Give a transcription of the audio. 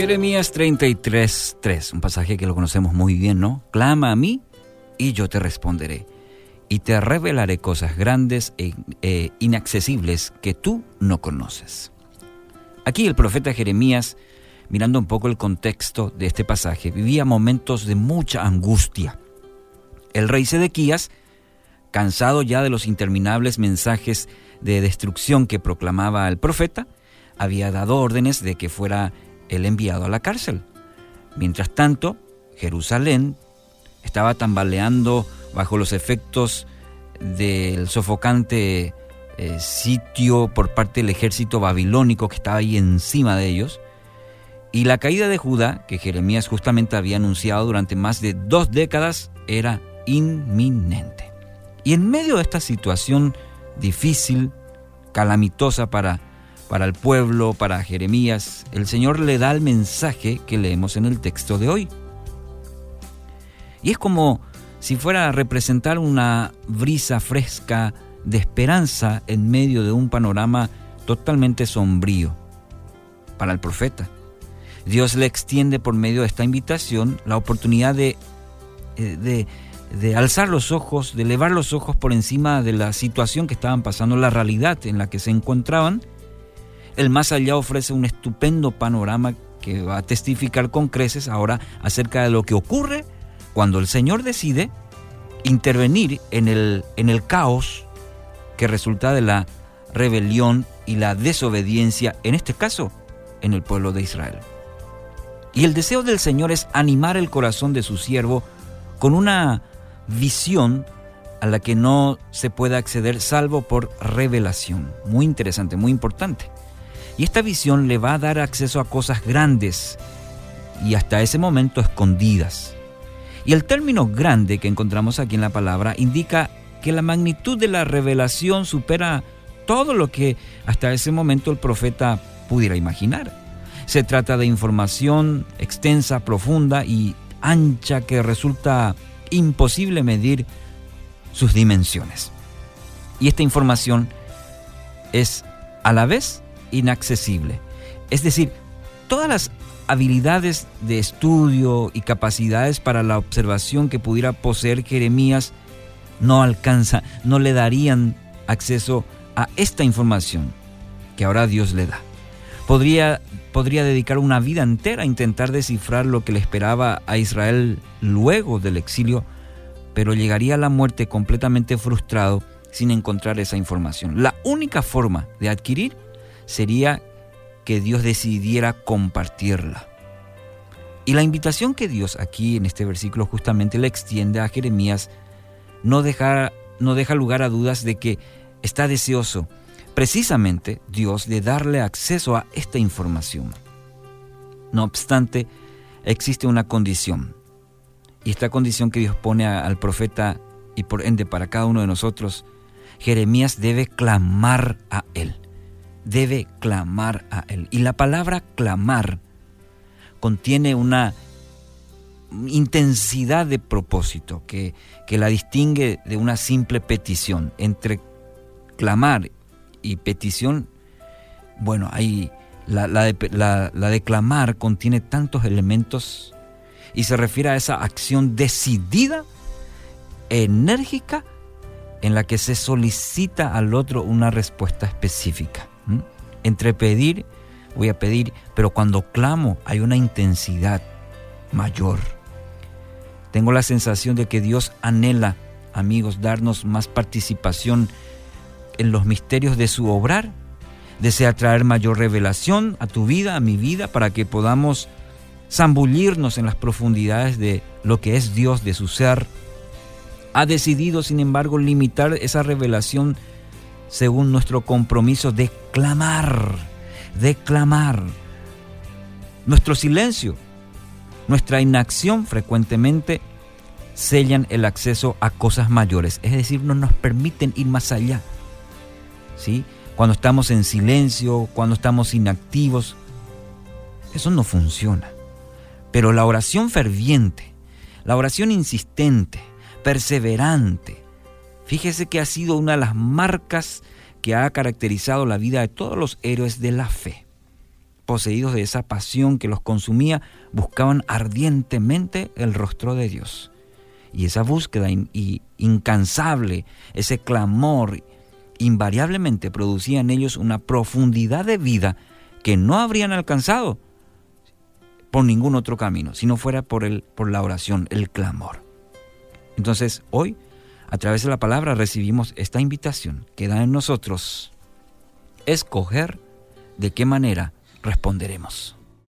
Jeremías 33, 3, un pasaje que lo conocemos muy bien, ¿no? Clama a mí y yo te responderé, y te revelaré cosas grandes e, e inaccesibles que tú no conoces. Aquí el profeta Jeremías, mirando un poco el contexto de este pasaje, vivía momentos de mucha angustia. El rey Sedequías, cansado ya de los interminables mensajes de destrucción que proclamaba el profeta, había dado órdenes de que fuera el enviado a la cárcel. Mientras tanto, Jerusalén estaba tambaleando bajo los efectos del sofocante eh, sitio por parte del ejército babilónico que estaba ahí encima de ellos. Y la caída de Judá, que Jeremías justamente había anunciado durante más de dos décadas, era inminente. Y en medio de esta situación difícil, calamitosa para para el pueblo, para Jeremías, el Señor le da el mensaje que leemos en el texto de hoy. Y es como si fuera a representar una brisa fresca de esperanza en medio de un panorama totalmente sombrío para el profeta. Dios le extiende por medio de esta invitación la oportunidad de, eh, de, de, alzar los ojos, de elevar los ojos por encima de la situación que estaban pasando, la realidad en la que se encontraban el más allá ofrece un estupendo panorama que va a testificar con creces ahora acerca de lo que ocurre cuando el Señor decide intervenir en el, en el caos que resulta de la rebelión y la desobediencia, en este caso, en el pueblo de Israel. Y el deseo del Señor es animar el corazón de su siervo con una visión a la que no se puede acceder salvo por revelación. Muy interesante, muy importante. Y esta visión le va a dar acceso a cosas grandes y hasta ese momento escondidas. Y el término grande que encontramos aquí en la palabra indica que la magnitud de la revelación supera todo lo que hasta ese momento el profeta pudiera imaginar. Se trata de información extensa, profunda y ancha que resulta imposible medir sus dimensiones. Y esta información es a la vez inaccesible. Es decir, todas las habilidades de estudio y capacidades para la observación que pudiera poseer Jeremías no alcanza, no le darían acceso a esta información que ahora Dios le da. Podría, podría dedicar una vida entera a intentar descifrar lo que le esperaba a Israel luego del exilio, pero llegaría a la muerte completamente frustrado sin encontrar esa información. La única forma de adquirir sería que Dios decidiera compartirla. Y la invitación que Dios aquí en este versículo justamente le extiende a Jeremías no deja, no deja lugar a dudas de que está deseoso precisamente Dios de darle acceso a esta información. No obstante, existe una condición. Y esta condición que Dios pone al profeta y por ende para cada uno de nosotros, Jeremías debe clamar a Él debe clamar a Él. Y la palabra clamar contiene una intensidad de propósito que, que la distingue de una simple petición. Entre clamar y petición, bueno, hay, la, de, la, la de clamar contiene tantos elementos y se refiere a esa acción decidida, enérgica, en la que se solicita al otro una respuesta específica. Entre pedir, voy a pedir, pero cuando clamo hay una intensidad mayor. Tengo la sensación de que Dios anhela, amigos, darnos más participación en los misterios de su obrar. Desea traer mayor revelación a tu vida, a mi vida, para que podamos zambullirnos en las profundidades de lo que es Dios, de su ser. Ha decidido, sin embargo, limitar esa revelación según nuestro compromiso de clamar, de clamar. Nuestro silencio, nuestra inacción frecuentemente sellan el acceso a cosas mayores, es decir, no nos permiten ir más allá. ¿Sí? Cuando estamos en silencio, cuando estamos inactivos, eso no funciona. Pero la oración ferviente, la oración insistente, perseverante, Fíjese que ha sido una de las marcas que ha caracterizado la vida de todos los héroes de la fe. poseídos de esa pasión que los consumía, buscaban ardientemente el rostro de Dios. Y esa búsqueda incansable, ese clamor, invariablemente producía en ellos una profundidad de vida que no habrían alcanzado por ningún otro camino, si no fuera por, el, por la oración, el clamor. Entonces, hoy, a través de la palabra, recibimos esta invitación que da en nosotros escoger de qué manera responderemos.